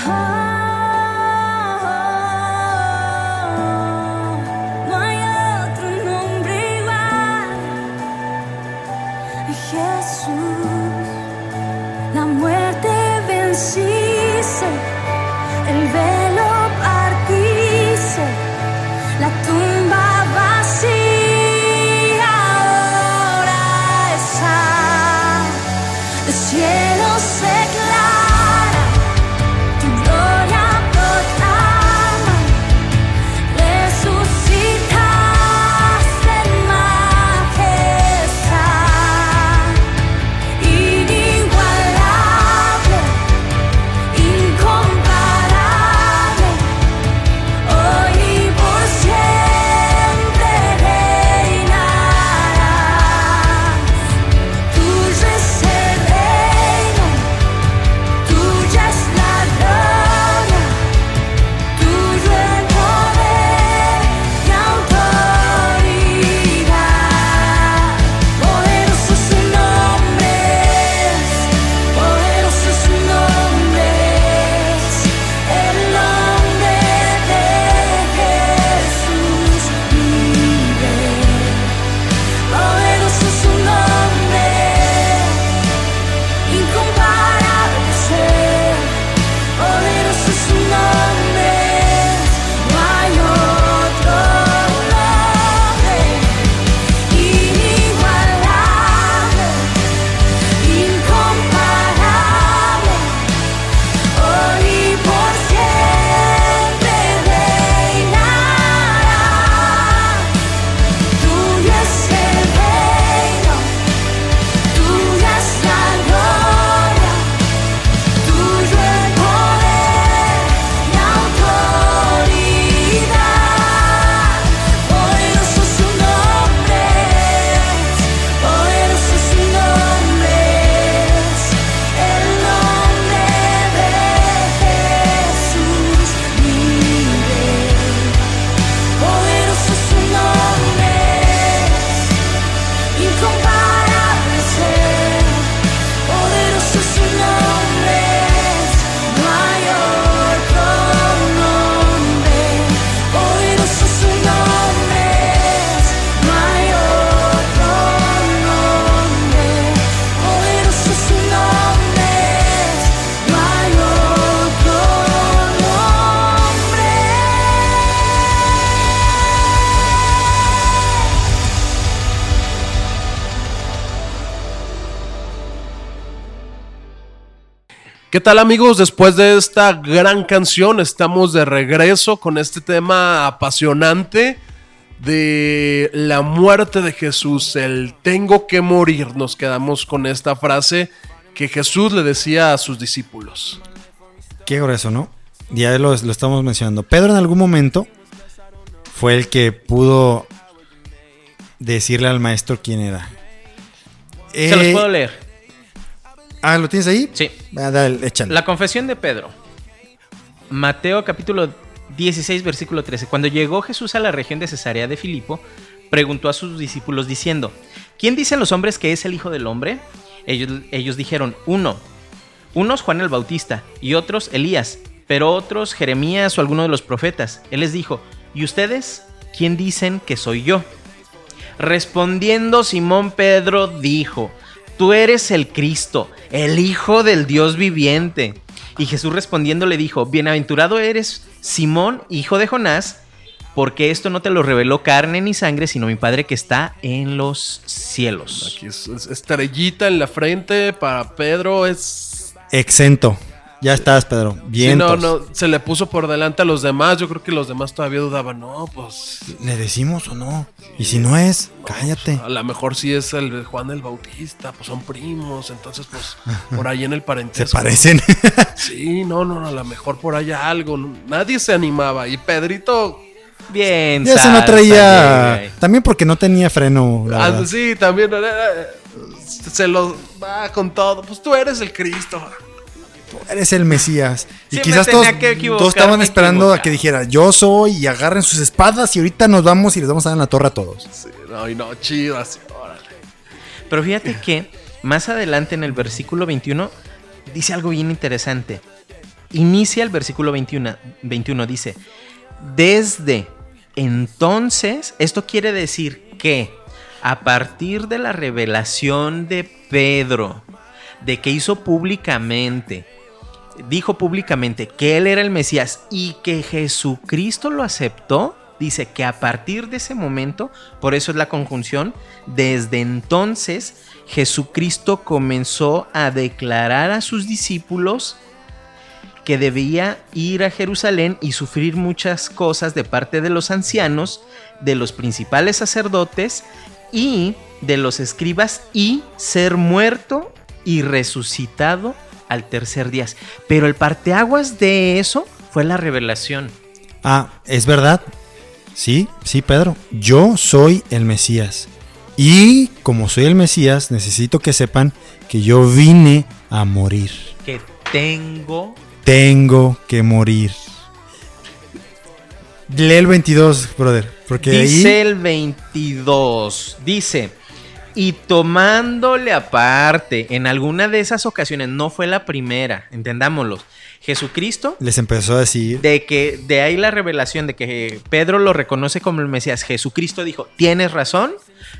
No ¿Qué tal amigos? Después de esta gran canción estamos de regreso con este tema apasionante de la muerte de Jesús, el tengo que morir. Nos quedamos con esta frase que Jesús le decía a sus discípulos. Qué grueso, ¿no? Ya lo, lo estamos mencionando. Pedro en algún momento fue el que pudo decirle al maestro quién era. Se los Eh, puedo leer. Ah, ¿lo tienes ahí? Sí. Ah, dale, échale. La confesión de Pedro. Mateo capítulo 16, versículo 13. Cuando llegó Jesús a la región de Cesarea de Filipo, preguntó a sus discípulos diciendo, ¿quién dicen los hombres que es el Hijo del Hombre? Ellos, ellos dijeron, uno, unos Juan el Bautista y otros Elías, pero otros Jeremías o alguno de los profetas. Él les dijo, ¿y ustedes quién dicen que soy yo? Respondiendo Simón Pedro dijo, Tú eres el Cristo, el Hijo del Dios viviente. Y Jesús respondiendo le dijo, Bienaventurado eres Simón, hijo de Jonás, porque esto no te lo reveló carne ni sangre, sino mi Padre que está en los cielos. Aquí es, es estrellita en la frente para Pedro, es... Exento. Ya estás, Pedro. Bien. Sí, no, no, se le puso por delante a los demás. Yo creo que los demás todavía dudaban. No, pues ¿Le decimos o no? Y si no es, cállate. a lo mejor sí es el Juan el Bautista, pues son primos. Entonces, pues por ahí en el Se parentesco. parecen. Sí, no, no, no, a lo mejor por allá algo. Nadie se animaba. Y Pedrito, Bien, ya se no traía. También porque no tenía freno. la ah, sí, también eh, se lo va con todo. Pues tú eres el Cristo. Eres el Mesías. Y Sí, quizás todos, estaban esperando a que dijera, yo soy, y agarren sus espadas y ahorita nos vamos y les vamos a dar en la torre a todos. Sí, no, y no, chido, así, órale. Pero fíjate que más adelante en el versículo 21 dice algo bien interesante. Inicia el versículo 21, 21 dice, desde entonces, esto quiere decir que a partir de la revelación de Pedro, de que hizo públicamente, dijo públicamente que él era el Mesías y que Jesucristo lo aceptó, dice que a partir de ese momento, por eso es la conjunción, desde entonces Jesucristo comenzó a declarar a sus discípulos que debía ir a Jerusalén y sufrir muchas cosas de parte de los ancianos, de los principales sacerdotes y de los escribas y ser muerto y resucitado al tercer día. Pero el parteaguas de eso fue la revelación. Ah, ¿es verdad? Sí, sí, Pedro. Yo soy el Mesías. Y como soy el Mesías, necesito que sepan que yo vine a morir. Que tengo Tengo que morir. Lee el 22, brother. Porque Dice ahí... el 22, dice, y tomándole aparte, en alguna de esas ocasiones, no fue la primera, entendámoslo, Jesucristo, Les empezó a decir... de que de ahí la revelación de que Pedro lo reconoce como el Mesías, Jesucristo dijo, tienes razón,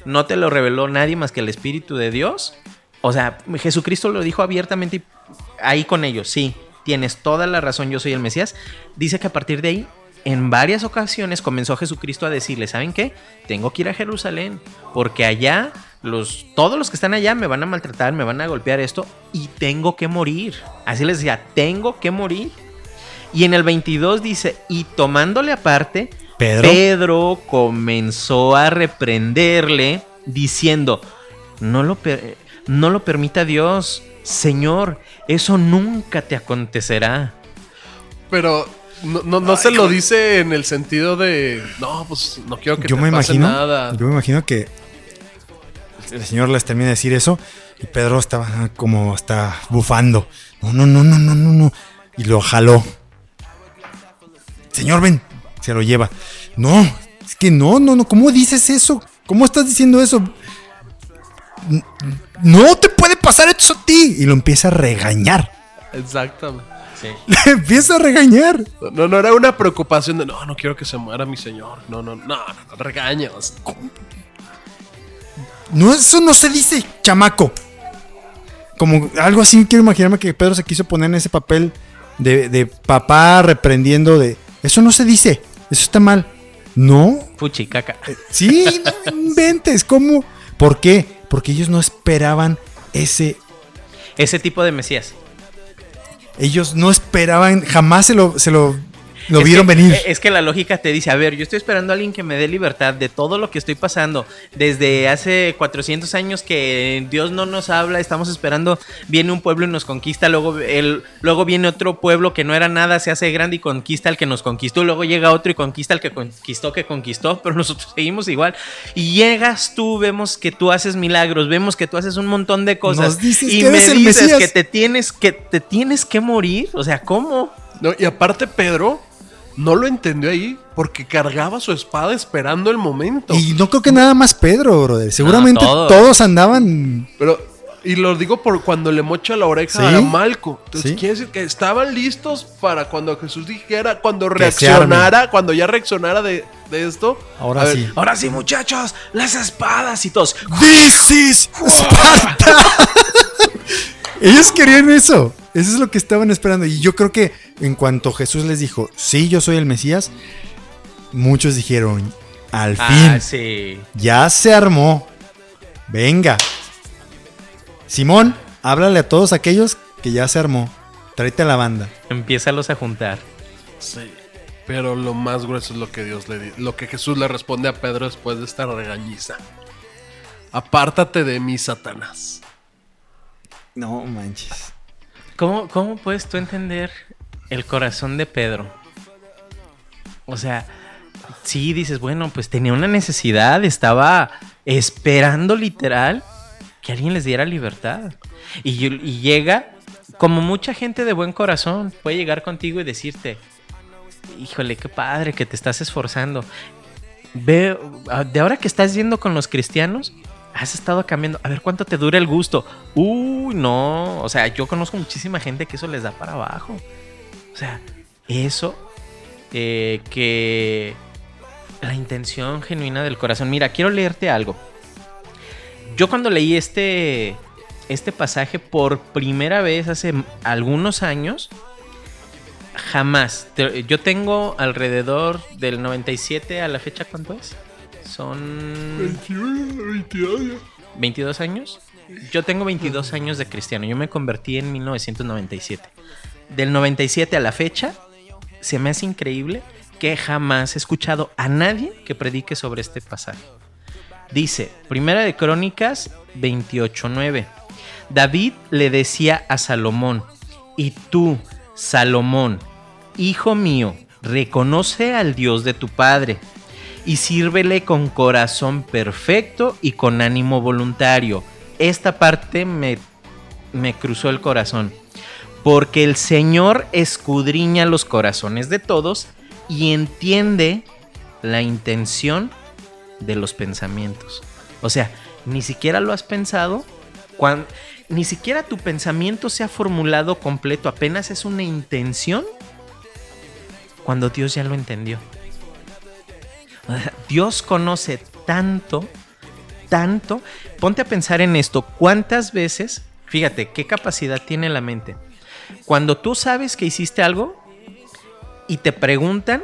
no te lo reveló nadie más que el Espíritu de Dios. O sea, Jesucristo lo dijo abiertamente ahí con ellos, sí, tienes toda la razón, yo soy el Mesías. Dice que a partir de ahí, en varias ocasiones comenzó Jesucristo a decirle, ¿saben qué? Tengo que ir a Jerusalén, porque allá los, todos los que están allá me van a maltratar, me van a golpear esto y tengo que morir. Así les decía, tengo que morir. Y en el 22 dice, y tomándole aparte, Pedro. Pedro comenzó a reprenderle diciendo, no lo, per- no lo permita Dios, Señor, eso nunca te acontecerá. Pero no, no, no se lo dice en el sentido de, no, pues no quiero que yo te me pase imagino, nada. yo me imagino que el señor les termina de decir eso y Pedro estaba como hasta bufando. No, no, no, no, no, no, no. Y lo jaló. Señor, ven. Se lo lleva. No, es que no, no, no. ¿Cómo dices eso? ¿Cómo estás diciendo eso? No te puede pasar esto a ti. Y lo empieza a regañar. Exactamente. Le empieza a regañar. No, no era una preocupación de, no, no quiero que se muera mi señor. No, no, no, no, no regaños. No, eso no se dice, chamaco. Como algo así, quiero imaginarme que Pedro se quiso poner en ese papel de, de papá reprendiendo de... Eso no se dice, eso está mal. No, Fuchi, caca. sí, no inventes, ¿cómo? ¿Por qué? Porque ellos no esperaban ese... Ese tipo de Mesías. ellos no esperaban, jamás se lo, se lo, lo Es vieron que- venir. Es que la lógica te dice, a ver, yo estoy esperando a alguien que me dé libertad de todo lo que estoy pasando. Desde hace 400 años que Dios no nos habla, estamos esperando, viene un pueblo y nos conquista, luego, el, luego viene otro pueblo que no era nada, se hace grande y conquista al que nos conquistó, luego llega otro y conquista al que conquistó, que conquistó, pero nosotros seguimos igual. Y llegas tú, vemos que tú haces milagros, vemos que tú haces un montón de cosas. Nos dices y que me dices que te tienes que te tienes que morir, o sea, ¿cómo? No, y aparte Pedro no lo entendió ahí porque cargaba su espada esperando el momento. Y no creo que nada más Pedro, brother. Seguramente todos. todos andaban. Pero, y lo digo por cuando le mocha la oreja Sí. a Malco. Entonces Sí. quiere decir que estaban listos para cuando Jesús dijera, cuando reaccionara, cuando ya reaccionara de, de esto. Ahora A ver, sí. Ahora sí, muchachos, las espadas y todos. This is Sparta. Ellos querían eso. Eso es lo que estaban esperando. Y yo creo que en cuanto Jesús les dijo, sí, yo soy el Mesías, muchos dijeron, al Ah, fin, sí. ya se armó. Venga. Simón, háblale a todos aquellos que ya se armó. Tráete a la banda. Empiézalos a juntar. Sí. Pero lo más grueso es lo que Dios le lo que Jesús le responde a Pedro después de esta regañiza. Apártate de mí, Satanás. No manches. ¿Cómo, ¿Cómo puedes tú entender el corazón de Pedro? O sea, sí dices, bueno, pues tenía una necesidad, estaba esperando literal que alguien les diera libertad. Y, llega, como mucha gente de buen corazón, puede llegar contigo y decirte, híjole, qué padre que te estás esforzando. Ve, ah, de ahora que estás yendo con los cristianos, has estado cambiando. A ver cuánto te dura el gusto. Uy, no. O sea, yo conozco muchísima gente que eso les da para abajo. O sea, eso eh, que la intención genuina del corazón. Mira, quiero leerte algo. Yo cuando leí este este pasaje por primera vez hace algunos años, jamás. Yo tengo alrededor del 97 a la fecha, ¿cuánto es? Son 22 años. Yo tengo 22 años de cristiano. Yo me convertí en 1997. Del 97 a la fecha, se me hace increíble que jamás he escuchado a nadie que predique sobre este pasaje. Dice, Primera de Crónicas 28:9. David le decía a Salomón, y tú, Salomón, hijo mío, reconoce al Dios de tu padre y sírvele con corazón perfecto y con ánimo voluntario. Esta parte me, me cruzó el corazón. Porque el Señor escudriña los corazones de todos y entiende la intención de los pensamientos. O sea, ni siquiera lo has pensado, ni siquiera tu pensamiento se ha formulado completo, apenas es una intención cuando Dios ya lo entendió. Dios conoce tanto, tanto. Ponte a pensar en esto. ¿Cuántas veces, fíjate, qué capacidad tiene la mente? Cuando tú sabes que hiciste algo y te preguntan,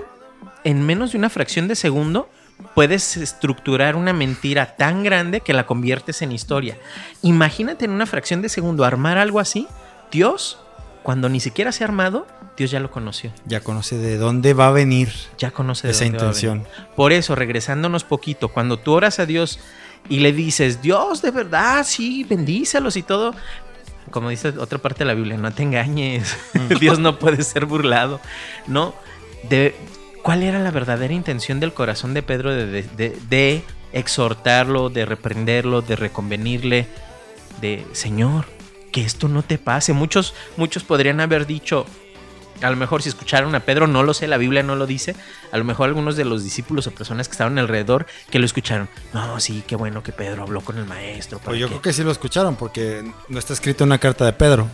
en menos de una fracción de segundo, puedes estructurar una mentira tan grande que la conviertes en historia. Imagínate en una fracción de segundo armar algo así. Dios, cuando ni siquiera se ha armado, Dios ya lo conoció. Ya conoce de dónde va a venir Ya conoce de esa dónde va a intención. venir. Por eso, regresándonos poquito, cuando tú oras a Dios y le dices, Dios, de verdad, sí, bendícelos y todo. Como dice otra parte de la Biblia, no te engañes. Dios no puede ser burlado. No. De, ¿Cuál era la verdadera intención del corazón de Pedro de, de- de- de exhortarlo, de reprenderlo, de reconvenirle? De, Señor, que esto no te pase. Muchos, muchos podrían haber dicho, a lo mejor si escucharon a Pedro, no lo sé, la Biblia no lo dice. A lo mejor algunos de los discípulos o personas que estaban alrededor que lo escucharon. No, sí, qué bueno que Pedro habló con el maestro. Pues yo que-". creo que sí lo escucharon porque no está escrito en una carta de Pedro.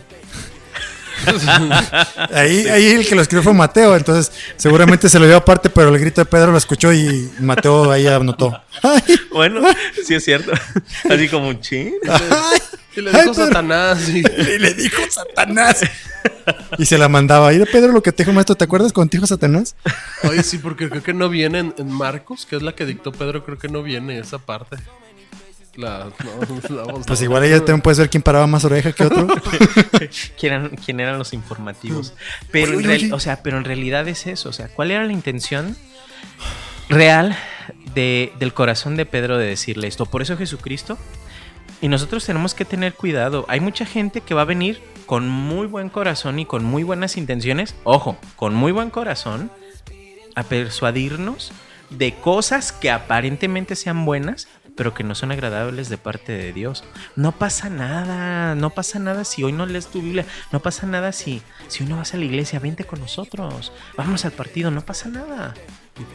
ahí, ahí el que lo escribió fue Mateo, entonces seguramente se lo dio aparte, pero el grito de Pedro lo escuchó y Mateo ahí anotó. Ay, Bueno, sí es cierto. Así como un chin. ay, Y le ay, dijo Pedro. Satanás. y- Y le dijo Satanás. Y se la mandaba. ¿Y de Pedro lo que te dijo maestro? ¿Te acuerdas cuando te dijo Satanás? Oye, sí, porque creo que no viene en, en Marcos, que es la que dictó Pedro, creo que no viene esa parte. La, no, la voz Pues igual ella también puedes ver quién paraba más oreja que otro. ¿Quién eran, quién eran los informativos? Pero, Oye, en real- o sea, pero en realidad es eso. O sea, ¿cuál era la intención real de- del corazón de Pedro de decirle esto? Por eso Jesucristo. Y nosotros tenemos que tener cuidado. Hay mucha gente que va a venir con muy buen corazón y con muy buenas intenciones. Ojo, con muy buen corazón a persuadirnos de cosas que aparentemente sean buenas, pero que no son agradables de parte de Dios. No pasa nada, no pasa nada si hoy no lees tu Biblia, no pasa nada si, si hoy no vas a la iglesia, vente con nosotros, vamos al partido, no pasa nada.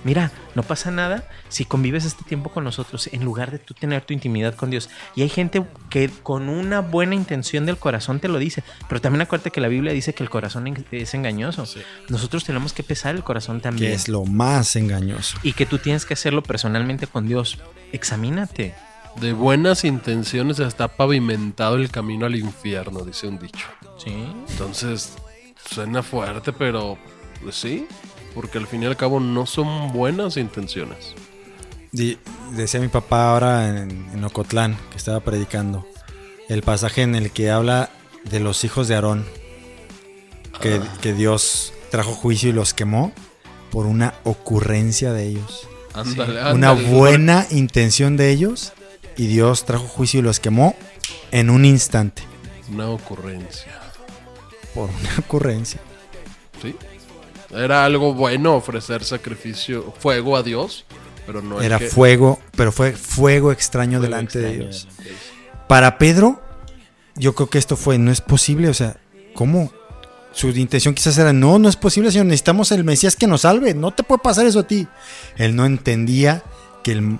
Mira, no pasa nada si convives este tiempo con nosotros en lugar de tú tener tu intimidad con Dios. Y hay gente que con una buena intención del corazón te lo dice, pero también acuérdate que la Biblia dice que el corazón es engañoso. Nosotros tenemos que pesar el corazón también. que es lo más engañoso. Y que tú tienes que hacerlo personalmente con Dios. Examínate. De buenas intenciones está pavimentado el camino al infierno, dice un dicho. Sí. Entonces, suena fuerte, pero pues sí, porque al fin y al cabo no son buenas intenciones. Decía mi papá ahora en, en Ocotlán, que estaba predicando, el pasaje en el que habla de los hijos de Aarón, que, que Dios trajo juicio y los quemó por una ocurrencia de ellos. Ándale, Una ándale. buena intención de ellos y Dios trajo juicio y los quemó en un instante Una ocurrencia. por una ocurrencia. ¿Sí? Era algo bueno ofrecer sacrificio, fuego a Dios, pero no es Era que- fuego, pero fue fuego extraño Fuego delante de extraño Dios. delante de Dios. Para Pedro, yo creo que esto fue, no es posible, o sea, ¿cómo? Su intención quizás era, no, no es posible, Señor, necesitamos el Mesías que nos salve, no te puede pasar eso a ti. Él no entendía que el-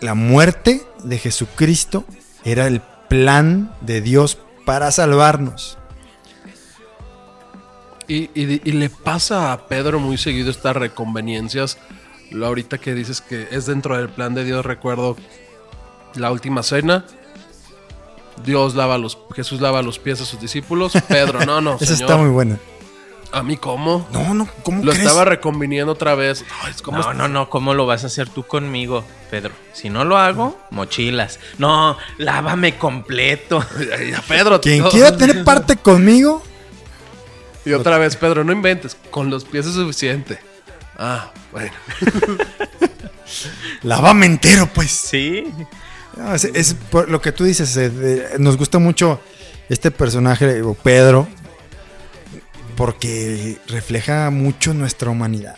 la muerte de Jesucristo era el plan de Dios para salvarnos. Y, y- y le pasa a Pedro muy seguido estas reconveniencias. Lo ahorita que dices que es dentro del plan de Dios, recuerdo la última cena. Dios lava los, Jesús lava los pies a sus discípulos. Pedro, no, no, Esa está muy buena. ¿A mí cómo? No, no, ¿cómo Lo crees? estaba reconviniendo otra vez. Ay, es como No, no, no, ¿cómo lo vas a hacer tú conmigo, Pedro? Si no lo hago, mochilas. No, lávame completo. Pedro. Quien quiera tener parte conmigo, Y otra vez, Pedro, no inventes. Con los pies es suficiente. Ah, bueno. lávame entero, pues. Sí. No, es, es por lo que tú dices, eh, de- nos gusta mucho este personaje, o Pedro, porque refleja mucho nuestra humanidad.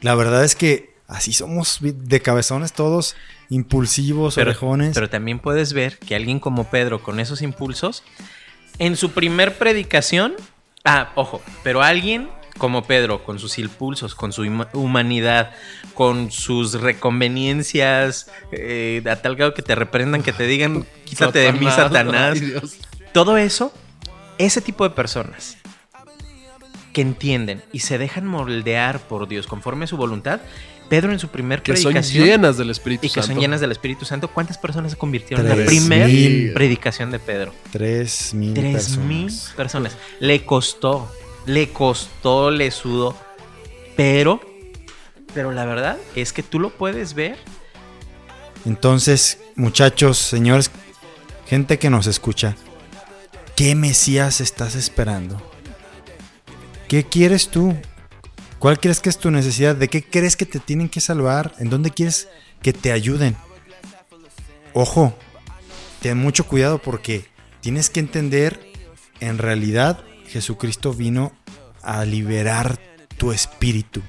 La verdad es que así somos de cabezones todos, impulsivos, Pero, orejones. pero también puedes ver que alguien como Pedro, con esos impulsos, en su primer predicación, ah, ojo, pero alguien como Pedro, con sus impulsos, con su huma- humanidad, con sus reconveniencias, eh, a tal grado que te reprendan, que te digan, quítate de mí, Satanás. Todo eso, ese tipo de personas que entienden y se dejan moldear por Dios conforme a su voluntad, Pedro en su primer Que son predicación llenas del Espíritu y que Santo. son llenas del Espíritu Santo, ¿cuántas personas se convirtieron en la primera predicación de Pedro? Tres mil Tres personas. mil personas. Le costó, le costó, le sudó, pero, pero la verdad es que tú lo puedes ver Entonces, muchachos, señores, gente que nos escucha, ¿qué Mesías estás esperando? ¿Qué quieres tú? ¿Cuál crees que es tu necesidad? ¿De qué crees que te tienen que salvar? ¿En dónde quieres que te ayuden? Ojo, ten mucho cuidado porque tienes que entender, en realidad, Jesucristo vino a liberar tu espíritu.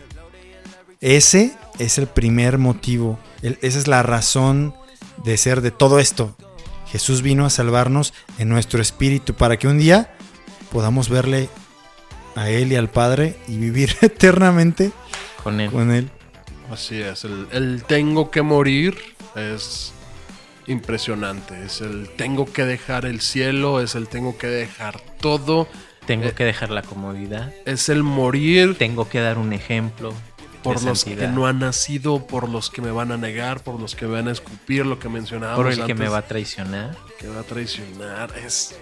Ese es el primer motivo, esa es la razón de ser de todo esto. Jesús vino a salvarnos en nuestro espíritu para que un día podamos verle a Él y al Padre y vivir eternamente con él. con Él. Así es, el, el tengo que morir es impresionante. Es el tengo que dejar el cielo, es el tengo que dejar todo, Tengo Eh, que dejar la comodidad, es el morir tengo que dar un ejemplo por los que no han nacido, por los que me van a negar, por los que me van a escupir, lo que mencionábamos por el que me va a traicionar. que va a traicionar. Es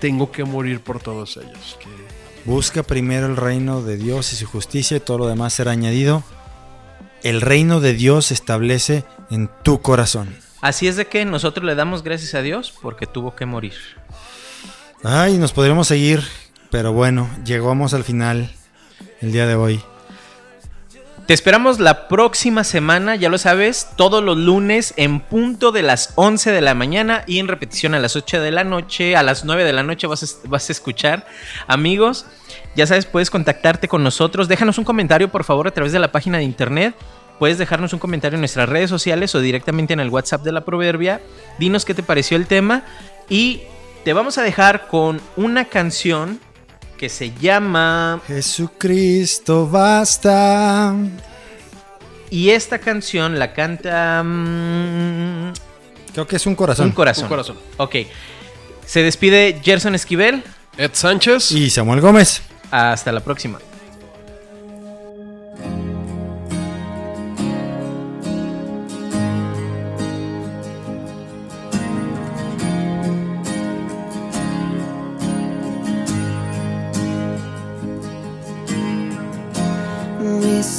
tengo que morir por todos ellos. que- Busca primero el reino de Dios y su justicia y todo lo demás será añadido. El reino de Dios se establece en tu corazón. Así es de que nosotros le damos gracias a Dios porque tuvo que morir. Ay, nos podríamos seguir, pero bueno, llegamos al final el día de hoy. Te esperamos la próxima semana, ya lo sabes, todos los lunes en punto de las 11 de la mañana y en repetición a las 8 de la noche, a las 9 de la noche vas a, vas a escuchar. Amigos, ya sabes, puedes contactarte con nosotros. Déjanos un comentario, por favor, a través de la página de internet. Puedes dejarnos un comentario en nuestras redes sociales o directamente en el WhatsApp de la Proverbia. Dinos qué te pareció el tema y te vamos a dejar con una canción que se llama Jesucristo basta. y esta canción la canta mm, Creo que es un corazón. un corazón. Un corazón. Ok. Se despide Gerson Esquivel. Ed Sánchez. Y Samuel Gómez. Hasta la próxima.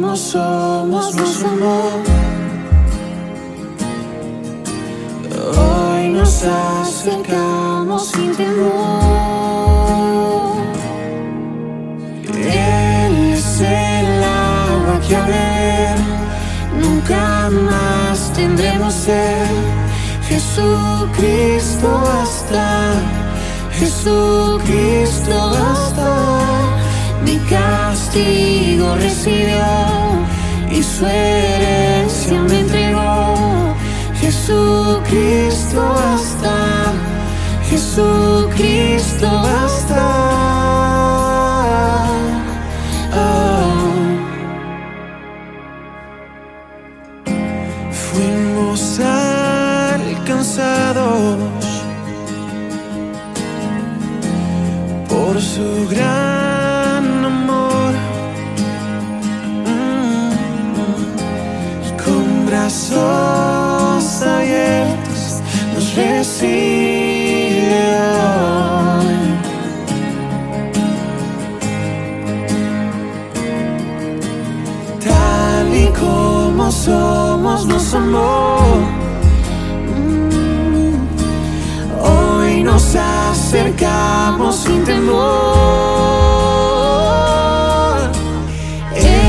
como somos nos amó. Hoy nos acercamos sin temor. Él es el agua que a beber nunca más tendremos sed. Jesucristo basta, Jesucristo basta. Castigo recibió y su herencia me entregó. Jesucristo basta, Jesucristo basta. Oh. Fuimos alcanzados por su gran brazos abiertos nos recibe hoy. Tal y como somos nos amó. Mm. Hoy nos acercamos sin temor. Él